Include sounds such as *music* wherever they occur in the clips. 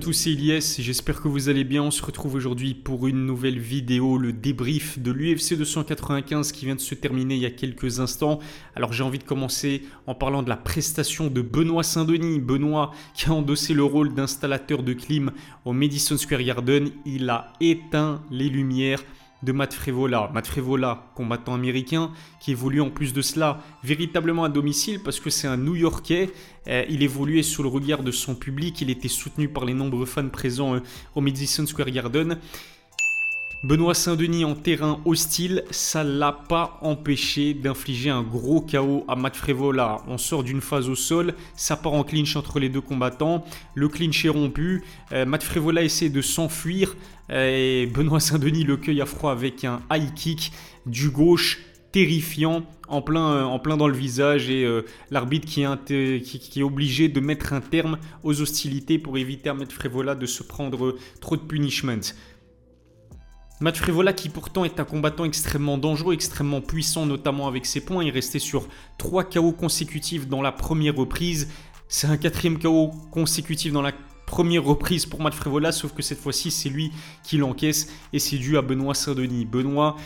tous, c'est et j'espère que vous allez bien. On se retrouve aujourd'hui pour une nouvelle vidéo, le débrief de l'UFC 295 qui vient de se terminer il y a quelques instants. Alors j'ai envie de commencer en parlant de la prestation de Benoît Saint-Denis. Benoît qui a endossé le rôle d'installateur de clim au Madison Square Garden. Il a éteint les lumières de Matt Frevola. Matt Frevola, combattant américain, qui évolue en plus de cela véritablement à domicile parce que c'est un New Yorkais. Euh, il évoluait sous le regard de son public. Il était soutenu par les nombreux fans présents euh, au Madison Square Garden. Benoît Saint-Denis en terrain hostile, ça l'a pas empêché d'infliger un gros chaos à Matt Frevola. On sort d'une phase au sol, ça part en clinch entre les deux combattants. Le clinch est rompu. Euh, Matt Frevola essaie de s'enfuir et Benoît Saint-Denis le cueille à froid avec un high kick du gauche terrifiant en plein, dans le visage et euh, l'arbitre qui, est obligé de mettre un terme aux hostilités pour éviter à Matt Frevola de se prendre trop de punishment. Matt Frevola qui pourtant est un combattant extrêmement dangereux, extrêmement puissant notamment avec ses points, il restait sur 3 KO consécutifs dans la première reprise. C'est un quatrième KO consécutif dans la première reprise pour Matt Frevola, sauf que cette fois-ci c'est lui qui l'encaisse et c'est dû à Benoît Saint-Denis. Benoît,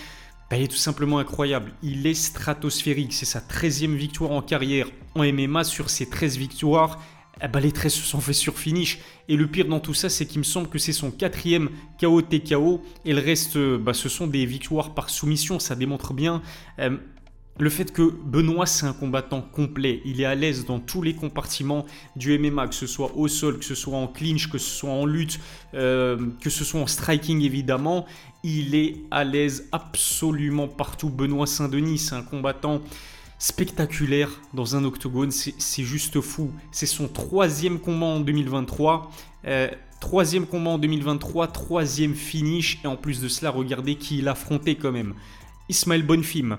bah, il est tout simplement incroyable. Il est stratosphérique. C'est sa 13e victoire en carrière en MMA. Sur ses 13 victoires, eh ben, les 13 se sont fait sur finish. Et le pire dans tout ça, c'est qu'il me semble que c'est son quatrième KO TKO. Et le reste, bah, ce sont des victoires par soumission. Ça démontre bien euh, le fait que Benoît, c'est un combattant complet. Il est à l'aise dans tous les compartiments du MMA, que ce soit au sol, que ce soit en clinch, que ce soit en lutte, euh, que ce soit en striking évidemment. Il est à l'aise absolument partout. Benoît Saint-Denis, c'est un combattant spectaculaire dans un octogone. C'est juste fou. C'est son troisième combat en 2023. Euh, troisième combat en 2023, troisième finish. Et en plus de cela, regardez qui il a affronté quand même. Ismaël Bonfim,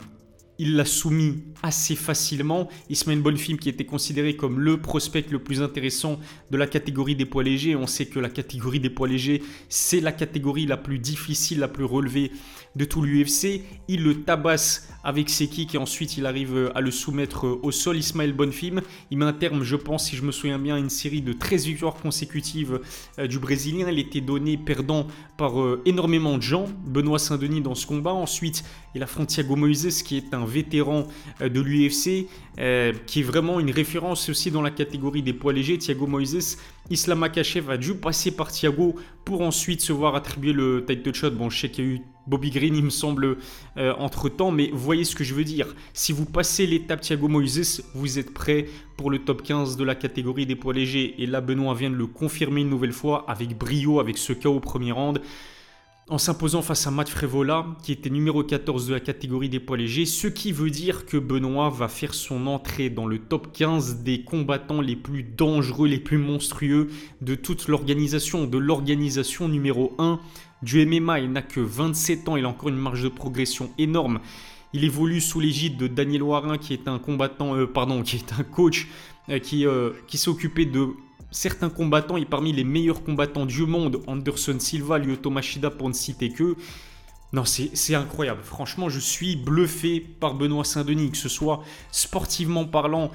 il l'a soumis assez facilement. Ismaël Bonfim qui était considéré comme le prospect le plus intéressant de la catégorie des poids légers. On sait que la catégorie des poids légers, c'est la catégorie la plus difficile, la plus relevée de tout l'UFC. Il le tabasse avec ses kicks et ensuite il arrive à le soumettre au sol. Ismaël Bonfim, il met un terme, je pense, si je me souviens bien, à une série de 13 victoires consécutives euh, du Brésilien. Il était donné perdant par euh, énormément de gens. Benoît Saint-Denis dans ce combat. Ensuite, il affronte Thiago Moises qui est un vétéran euh, de l'UFC, qui est vraiment une référence aussi dans la catégorie des poids légers. Thiago Moises, Islam Akachev a dû passer par Thiago pour ensuite se voir attribuer le title shot. Bon, je sais qu'il y a eu Bobby Green, il me semble, euh, entre-temps. Mais voyez ce que je veux dire. Si vous passez l'étape Thiago Moises, vous êtes prêt pour le top 15 de la catégorie des poids légers. Et là, Benoît vient de le confirmer une nouvelle fois avec brio, avec ce KO au premier round. En s'imposant face à Matt Frevola, qui était numéro 14 de la catégorie des poids légers, ce qui veut dire que Benoît va faire son entrée dans le top 15 des combattants les plus dangereux, les plus monstrueux de toute l'organisation, de l'organisation numéro 1 du MMA. Il n'a que 27 ans, il a encore une marge de progression énorme. Il évolue sous l'égide de Daniel Warin, qui est un combattant, euh, qui coach euh, qui, euh, qui occupé de certains combattants et parmi les meilleurs combattants du monde, Anderson Silva, Lyoto Machida pour ne citer que. Non, c'est incroyable. Franchement, je suis bluffé par Benoît Saint-Denis, que ce soit sportivement parlant,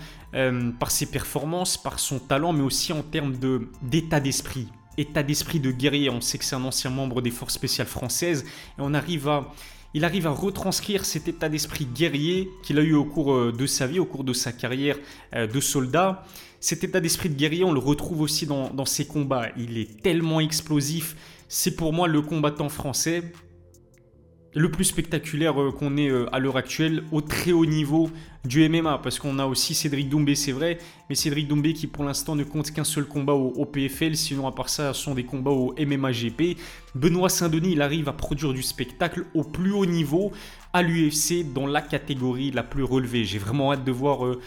par ses performances, par son talent, mais aussi en termes d'état d'esprit état d'esprit de guerrier. On sait que c'est un ancien membre des forces spéciales françaises et on arrive à, il arrive à retranscrire cet état d'esprit guerrier qu'il a eu au cours euh, de sa vie, au cours de sa carrière euh, de soldat. Cet état d'esprit de guerrier, on le retrouve aussi dans, dans ses combats. Il est tellement explosif. C'est pour moi le combattant français le plus spectaculaire euh, qu'on ait euh, à l'heure actuelle au très haut niveau du MMA parce qu'on a aussi Cédric Doumbé c'est vrai mais Cédric Doumbé qui pour l'instant ne compte qu'un seul combat au, PFL sinon à part ça ce sont des combats au MMA GP Benoît Saint-Denis il arrive à produire du spectacle au plus haut niveau à l'UFC dans la catégorie la plus relevée. J'ai vraiment hâte de voir euh,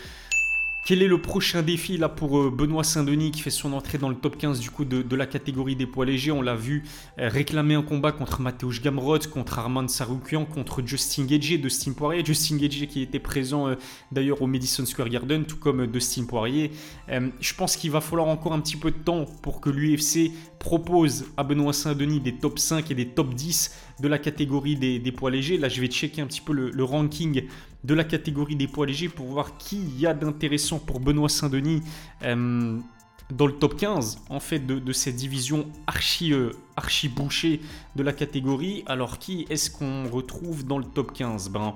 quel est le prochain défi là pour euh, Benoît Saint-Denis qui fait son entrée dans le top 15 du coup de, la catégorie des poids légers? On l'a vu euh, réclamer un combat contre Mateusz Gamrot, contre Armand Saroukian, contre Justin Gagey, Dustin Poirier. Justin Gagey qui était présent euh, d'ailleurs au Madison Square Garden, tout comme Dustin Poirier. je pense qu'il va falloir encore un petit peu de temps pour que l'UFC propose à Benoît Saint-Denis des top 5 et des top 10 de la catégorie des, poids légers. Là, je vais checker un petit peu le ranking de la catégorie des poids légers pour voir qui y a d'intéressant pour Benoît Saint-Denis. Euh, dans le top 15 en fait de, cette division archi, euh, de la catégorie. Alors qui est-ce qu'on retrouve dans le top 15 Ben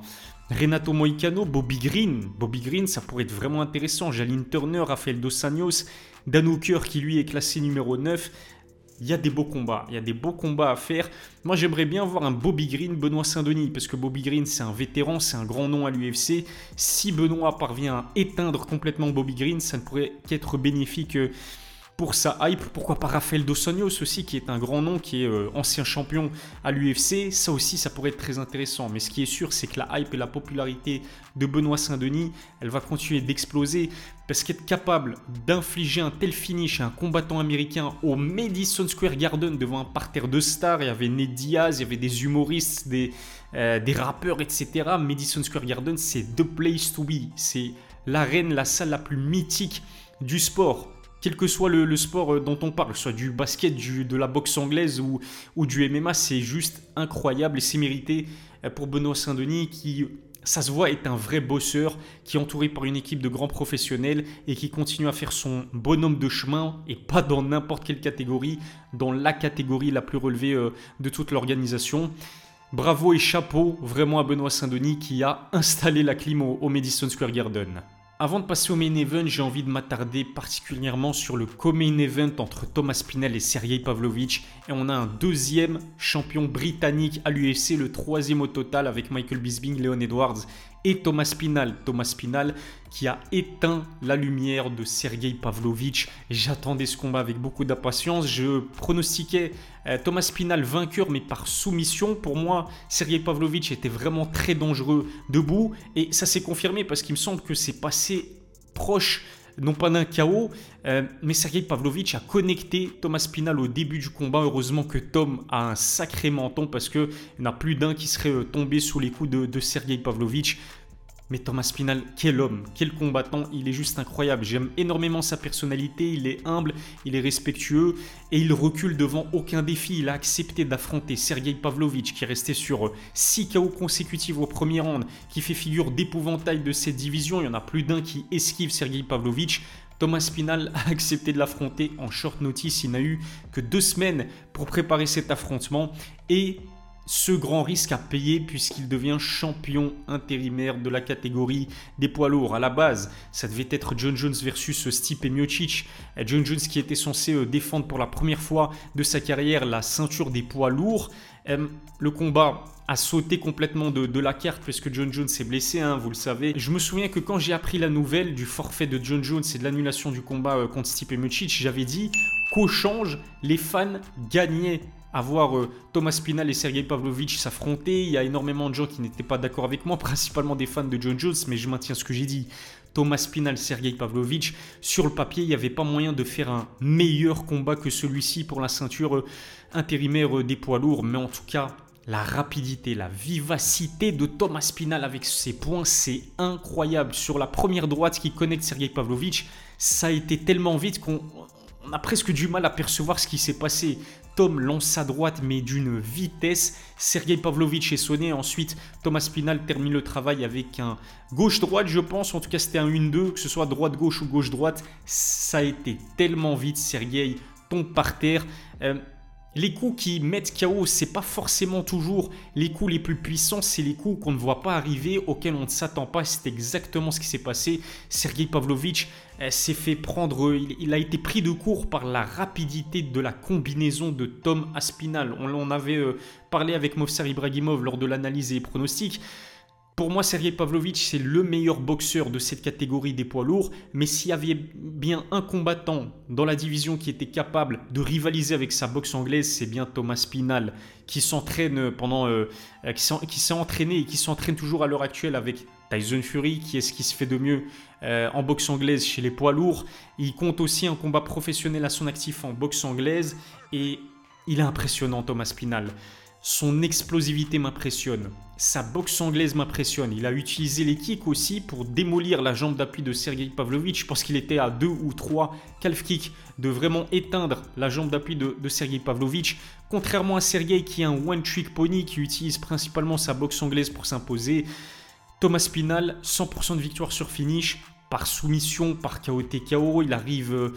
Renato Moicano, Bobby Green. Bobby Green, ça pourrait être vraiment intéressant. Jaline Turner, Rafael Dos Anjos, Dan Hooker qui lui est classé numéro 9 il y a des beaux combats, il y a des beaux combats à faire. Moi, j'aimerais bien voir un Bobby Green, Benoît Saint-Denis, parce que Bobby Green, c'est un vétéran, c'est un grand nom à l'UFC. Si Benoît parvient à éteindre complètement Bobby Green, ça ne pourrait qu'être bénéfique euh, pour sa hype. Pourquoi pas Rafael Dos Anjos aussi, qui est un grand nom, qui est euh, ancien champion à l'UFC. Ça aussi, ça pourrait être très intéressant. Mais ce qui est sûr, c'est que la hype et la popularité de Benoît Saint-Denis, elle va continuer d'exploser. Parce qu'être capable d'infliger un tel finish à un combattant américain au Madison Square Garden devant un parterre de stars, il y avait Ned Diaz, il y avait des humoristes, des, euh, des rappeurs, etc. Madison Square Garden, c'est the place to be. C'est l'arène, la salle la plus mythique du sport quel que soit le, sport euh, dont on parle, soit du basket, du, de la boxe anglaise ou, du MMA, c'est juste incroyable et c'est mérité euh, pour Benoît Saint-Denis qui, ça se voit, est un vrai bosseur, qui est entouré par une équipe de grands professionnels et qui continue à faire son bonhomme de chemin et pas dans n'importe quelle catégorie, dans la catégorie la plus relevée euh, de toute l'organisation. Bravo et chapeau vraiment à Benoît Saint-Denis qui a installé la clim au, au Madison Square Garden. Avant de passer au main event, j'ai envie de m'attarder particulièrement sur le co-main event entre Thomas Pinel et Sergei Pavlovich. Et on a un deuxième champion britannique à l'UFC, le troisième au total avec Michael Bisping, Leon Edwards et Thomas Pinal. Thomas Pinal qui a éteint la lumière de Sergei Pavlovich. J'attendais ce combat avec beaucoup d'impatience. Je pronostiquais euh, Thomas Pinal vainqueur, mais par soumission. Pour moi, Sergei Pavlovich était vraiment très dangereux debout. Et ça s'est confirmé parce qu'il me semble que c'est passé proche non pas d'un chaos, euh, mais Sergei Pavlovich a connecté Thomas Pinal au début du combat. Heureusement que Tom a un sacré menton parce qu'il n'y en a plus d'un qui serait euh, tombé sous les coups de, de Sergei Pavlovich. Mais Thomas Spinal, quel homme, quel combattant, il est juste incroyable. J'aime énormément sa personnalité, il est humble, il est respectueux et il recule devant aucun défi. Il a accepté d'affronter Sergei Pavlovich qui est resté sur 6 KO consécutifs au premier round, qui fait figure d'épouvantail de cette division. Il y en a plus d'un qui esquive Sergei Pavlovich. Thomas Spinal *laughs* a accepté de l'affronter en short notice. Il n'a eu que deux semaines pour préparer cet affrontement et ce grand risque à payer puisqu'il devient champion intérimaire de la catégorie des poids lourds. À la base, ça devait être John Jones versus Stipe Miocic. John Jones qui était censé euh, défendre pour la première fois de sa carrière la ceinture des poids lourds. Euh, le combat a sauté complètement de, la carte puisque John Jones s'est blessé, hein, vous le savez. Je me souviens que quand j'ai appris la nouvelle du forfait de John Jones et de l'annulation du combat euh, contre Stipe Miocic, j'avais dit qu'au change, les fans gagnaient à voir euh, Thomas Pinal et Sergei Pavlovich s'affronter. Il y a énormément de gens qui n'étaient pas d'accord avec moi, *laughs* principalement des fans de John Jones, mais je maintiens ce que j'ai dit. Thomas Pinal, Sergei Pavlovich, sur le papier, il n'y avait pas moyen de faire un meilleur combat que celui-ci pour la ceinture euh, intérimaire euh, des poids lourds, mais en tout cas, la rapidité, la vivacité de Thomas Pinal avec ses points, c'est incroyable. Sur la première droite qui connecte Sergei Pavlovich, ça a été tellement vite qu'on a presque du mal à percevoir ce qui s'est passé. Tom lance sa droite, mais d'une vitesse. Sergei Pavlovich est sonné. Ensuite, Thomas Pinal termine le travail avec un gauche-droite, je pense. En tout cas, c'était un 1-2, que ce soit droite-gauche ou gauche-droite. Ça a été tellement vite. Sergei tombe par terre. Euh, les coups qui mettent KO, c'est pas forcément toujours les coups les plus puissants, c'est les coups qu'on ne voit pas arriver, auxquels on ne s'attend pas. C'est exactement ce qui s'est passé. Sergei Pavlovich euh, s'est fait prendre, il, a été pris de court par la rapidité de la combinaison de Tom Aspinal. On en avait euh, parlé avec Movsar Ibrahimov lors de l'analyse et les pronostics. Pour moi, Sergei Pavlovich, c'est le meilleur boxeur de cette catégorie des poids lourds. Mais s'il y avait bien un combattant dans la division qui était capable de rivaliser avec sa boxe anglaise, c'est bien Thomas Pinal, qui s'entraîne pendant, euh, qui s'est entraîné et qui s'entraîne toujours à l'heure actuelle avec Tyson Fury, qui est ce qui se fait de mieux euh, en boxe anglaise chez les poids lourds. Il compte aussi un combat professionnel à son actif en boxe anglaise et il est impressionnant, Thomas Pinal. Son explosivité m'impressionne. Sa boxe anglaise m'impressionne. Il a utilisé les kicks aussi pour démolir la jambe d'appui de Sergei Pavlovich. Je pense qu'il était à deux ou trois calf kicks de vraiment éteindre la jambe d'appui de, Sergei Pavlovich. Contrairement à Sergei qui est un one-trick pony qui utilise principalement sa boxe anglaise pour s'imposer. Thomas Pinal, 100% de victoire sur finish, par soumission, par KO TKO. Il arrive.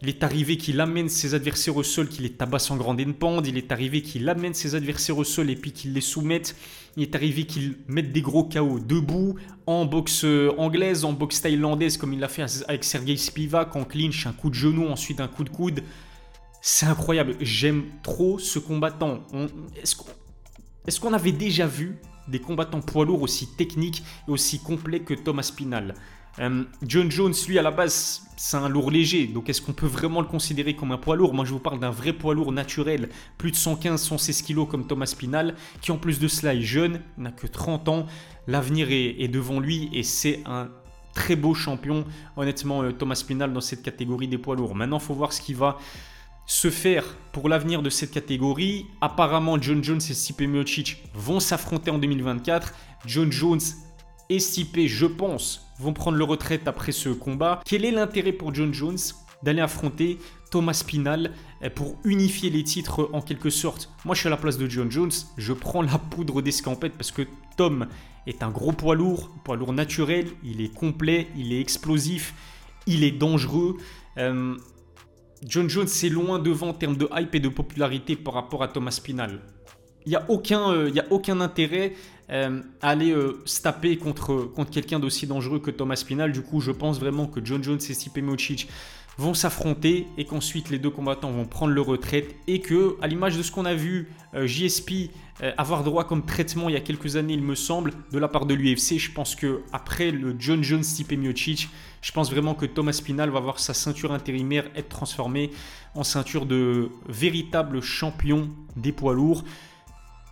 Il est arrivé qu'il amène ses adversaires au sol, qu'il les tabasse en grande pente. Il est arrivé qu'il amène ses adversaires au sol et puis qu'il les soumette. Il est arrivé qu'il mette des gros KO debout, en boxe euh, anglaise, en boxe thaïlandaise, comme il l'a fait avec Sergei Spivak, en clinch, un coup de genou, ensuite un coup de coude. C'est incroyable. J'aime trop ce combattant. Est-ce qu'on avait déjà vu des combattants poids lourds aussi techniques et aussi complets que Thomas Spinal euh, John Jones, lui, à la base, c'est un lourd léger. Donc, est-ce qu'on peut vraiment le considérer comme un poids lourd? Moi, je vous parle d'un vrai poids lourd naturel. Plus de 115, 116 kilos comme Thomas Spinal, qui en plus de cela est jeune, n'a que 30 ans. L'avenir est, devant lui et c'est un très beau champion, honnêtement, euh, Thomas Spinal dans cette catégorie des poids lourds. Maintenant, il faut voir ce qui va se faire pour l'avenir de cette catégorie. Apparemment, John Jones et Stipe Miocic vont s'affronter en 2024. John Jones et Stipe, je pense, vont prendre le retraite après ce combat. Quel est l'intérêt pour John Jones d'aller affronter Thomas Pinal eh, pour unifier les titres en quelque sorte? Moi, je suis à la place de John Jones, je prends la poudre d'escampette parce que Tom est un gros poids lourd, poids lourd naturel, il est complet, il est explosif, il est dangereux. Euh, John Jones est loin devant en termes de hype et de popularité par rapport à Thomas Pinal. Il n'y a, euh, a aucun intérêt euh, aller euh, se taper contre, contre quelqu'un d'aussi dangereux que Thomas Pinal. Du coup, je pense vraiment que John Jones et Stipe Miocic vont s'affronter et qu'ensuite les deux combattants vont prendre leur retraite et que, à l'image de ce qu'on a vu euh, JSP avoir droit comme traitement il y a quelques années, il me semble, de la part de l'UFC, je pense que après le John Jones Stipe Miocic, je pense vraiment que Thomas Pinal va voir sa ceinture intérimaire être transformée en ceinture de véritable champion des poids lourds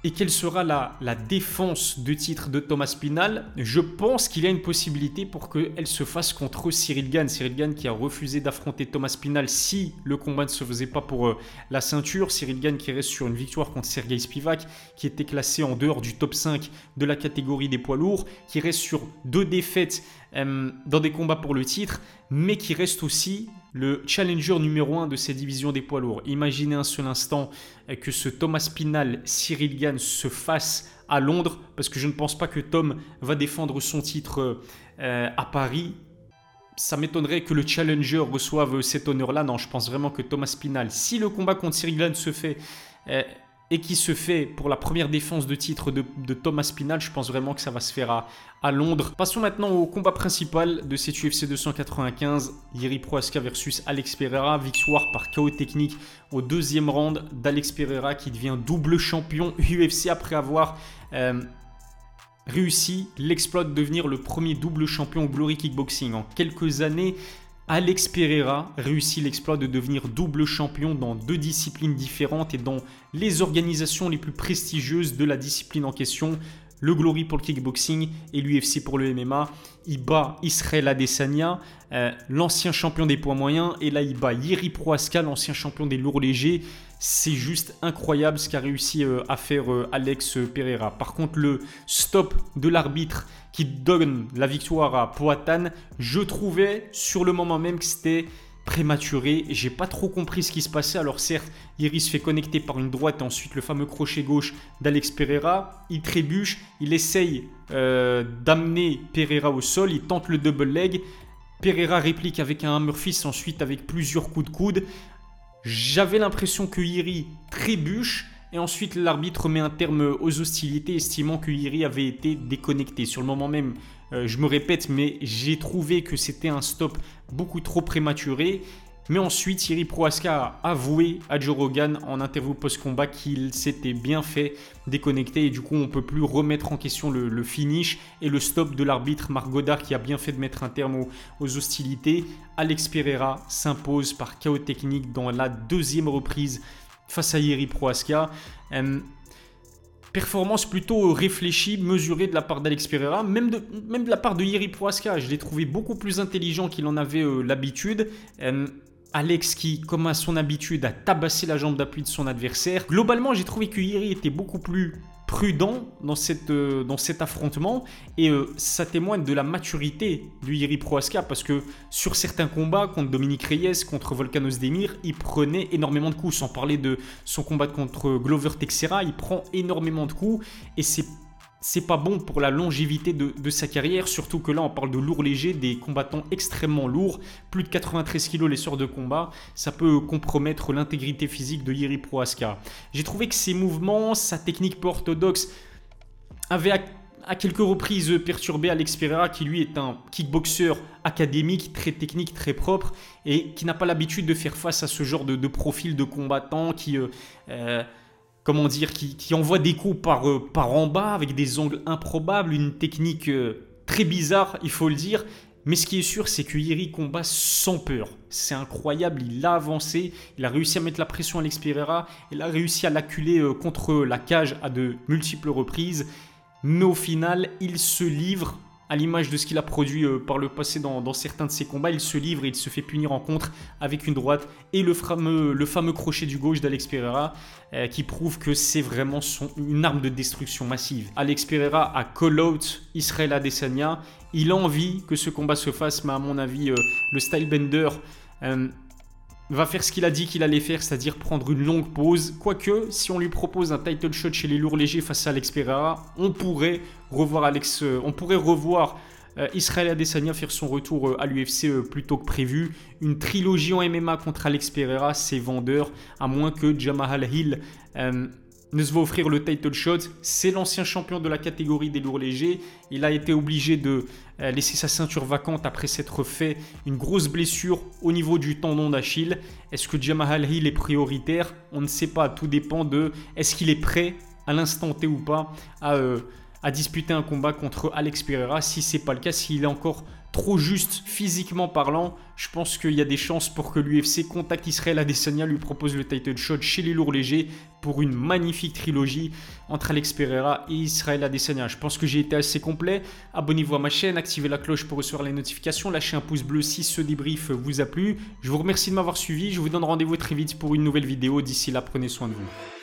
et quelle sera la, défense de titre de Thomas Pinal, je pense qu'il y a une possibilité pour qu'elle se fasse contre Cyril Gann. Cyril Gann qui a refusé d'affronter Thomas Pinal si le combat ne se faisait pas pour euh, la ceinture. Cyril Gann qui reste sur une victoire contre Sergei Spivak, qui était classé en dehors du top 5 de la catégorie des poids lourds, qui reste sur deux défaites euh, dans des combats pour le titre, mais qui reste aussi le challenger numéro 1 de ces divisions des poids lourds. Imaginez un seul instant euh, que ce Thomas Pinal, Cyril Gann se fasse à Londres, parce que je ne pense pas que Tom va défendre son titre euh, à Paris. Ça m'étonnerait que le challenger reçoive cet honneur-là. Non, je pense vraiment que Thomas Pinal, si le combat contre Cyril Gann se fait euh, et qui se fait pour la première défense de titre de, Thomas Pinal, je pense vraiment que ça va se faire à, Londres. Passons maintenant au combat principal de cette UFC 295, Yeri Proaska versus Alex Pereira, victoire par KO technique au deuxième round d'Alex Pereira qui devient double champion *laughs* UFC après avoir euh, réussi l'exploit de devenir le premier double champion Glory Kickboxing en quelques années. Alex Pereira réussit l'exploit de devenir double champion dans deux disciplines différentes et dans les organisations les plus prestigieuses de la discipline en question, le Glory pour le kickboxing et l'UFC pour le MMA. Il bat Israël Adesanya, euh, l'ancien champion des poids moyens, et là il bat Yeri Proaska, l'ancien champion des lourds légers. C'est juste incroyable ce qu'a réussi euh, à faire euh, Alex Pereira. Par contre, le stop de l'arbitre qui donne la victoire à Poatan, je trouvais sur le moment même que c'était prématuré. J'ai pas trop compris ce qui se passait. Alors certes, Iris fait connecter par une droite et ensuite le fameux crochet gauche d'Alex Pereira. Il trébuche, il essaye d'amener Pereira au sol, il tente le double leg. Pereira réplique avec un fist, ensuite avec plusieurs coups de coude. J'avais l'impression que Iri trébuche et ensuite l'arbitre met un terme aux hostilités, estimant que Iri avait été déconnecté. Sur le moment même, euh, je me répète, mais j'ai trouvé que c'était un stop beaucoup trop prématuré. Mais ensuite, Thierry Proaska a avoué à Joe Rogan en interview post-combat qu'il s'était bien fait déconnecter et du coup on ne peut plus remettre en question le, finish et le stop de l'arbitre Marc Godard qui a bien fait de mettre un terme aux, hostilités. Alex Pereira s'impose par chaos technique dans la deuxième reprise face à Thierry Proaska. Euh, performance plutôt réfléchie, mesurée de la part d'Alex Pereira, même de, même la part de Yeri Proaska. Je l'ai trouvé beaucoup plus intelligent qu'il en avait euh, l'habitude. Alex qui, comme à son habitude, a tabassé la jambe d'appui de son adversaire. Globalement, j'ai trouvé que Yeri était beaucoup plus prudent dans, cette, euh, cet affrontement et euh, ça témoigne de la maturité du Yeri Proaska parce que sur certains combats contre Dominique Reyes, contre Volkanos Demir, il prenait énormément de coups. Sans parler de son combat contre Glover Texera, il prend énormément de coups et c'est c'est pas bon pour la longévité de, sa carrière, surtout que là on parle de lourds légers, des combattants extrêmement lourds, plus de 93 kg les sorts de combat, ça peut compromettre l'intégrité physique de Yeri Prohaska. J'ai trouvé que ses mouvements, sa technique peu orthodoxe avait à, quelques reprises perturbé Alex Pereira qui lui est un kickboxer académique, très technique, très propre et qui n'a pas l'habitude de faire face à ce genre de, profil de combattant qui... Euh, euh, comment dire, qui, envoie des coups par, euh, par en bas avec des angles improbables, une technique euh, très bizarre, il faut le dire. Mais ce qui est sûr, c'est que combat sans peur. C'est incroyable, il a avancé, il a réussi à mettre la pression à l'Experera, il a réussi à l'acculer euh, contre la cage à de multiples reprises. Mais au final, il se livre à l'image de ce qu'il a produit euh, par le passé dans, certains de ses combats, il se livre et il se fait punir en contre avec une droite et le fameux, le fameux crochet du gauche d'Alex Pereira euh, qui prouve que c'est vraiment une arme de destruction massive. Alex Pereira a call out Israël Adesanya. Il a envie que ce combat se fasse, mais à mon avis, euh, le style bender va faire ce qu'il a dit qu'il allait faire, c'est-à-dire prendre une longue pause. Quoique, si on lui propose un title shot chez les lourds légers face à Alex Pereira, on pourrait revoir Alex, euh, on pourrait revoir euh, Israël Adesanya faire son retour euh, à l'UFC plus tôt que prévu. Une trilogie en MMA contre Alex Pereira, c'est vendeur, à moins que Jamal Hill ne se va offrir le title shot. C'est l'ancien champion de la catégorie des lourds légers. Il a été obligé de euh, laisser sa ceinture vacante après s'être fait une grosse blessure au niveau du tendon d'Achille. Est-ce que Jamal Hill est prioritaire? On ne sait pas. Tout dépend de est-ce qu'il est prêt à l'instant T ou pas à, euh, disputer un combat contre Alex Pereira? Si c'est pas le cas, s'il est encore trop juste physiquement parlant, je pense qu'il y a des chances pour que l'UFC contacte Israël Adesanya, lui propose le title shot chez les lourds légers pour une magnifique trilogie entre Alex Pereira et Israël Adesanya. Je pense que j'ai été assez complet. Abonnez-vous à ma chaîne, activez la cloche pour recevoir les notifications, lâchez un pouce bleu si ce débrief vous a plu. Je vous remercie de m'avoir suivi, je vous donne rendez-vous très vite pour une nouvelle vidéo. D'ici là, prenez soin de vous.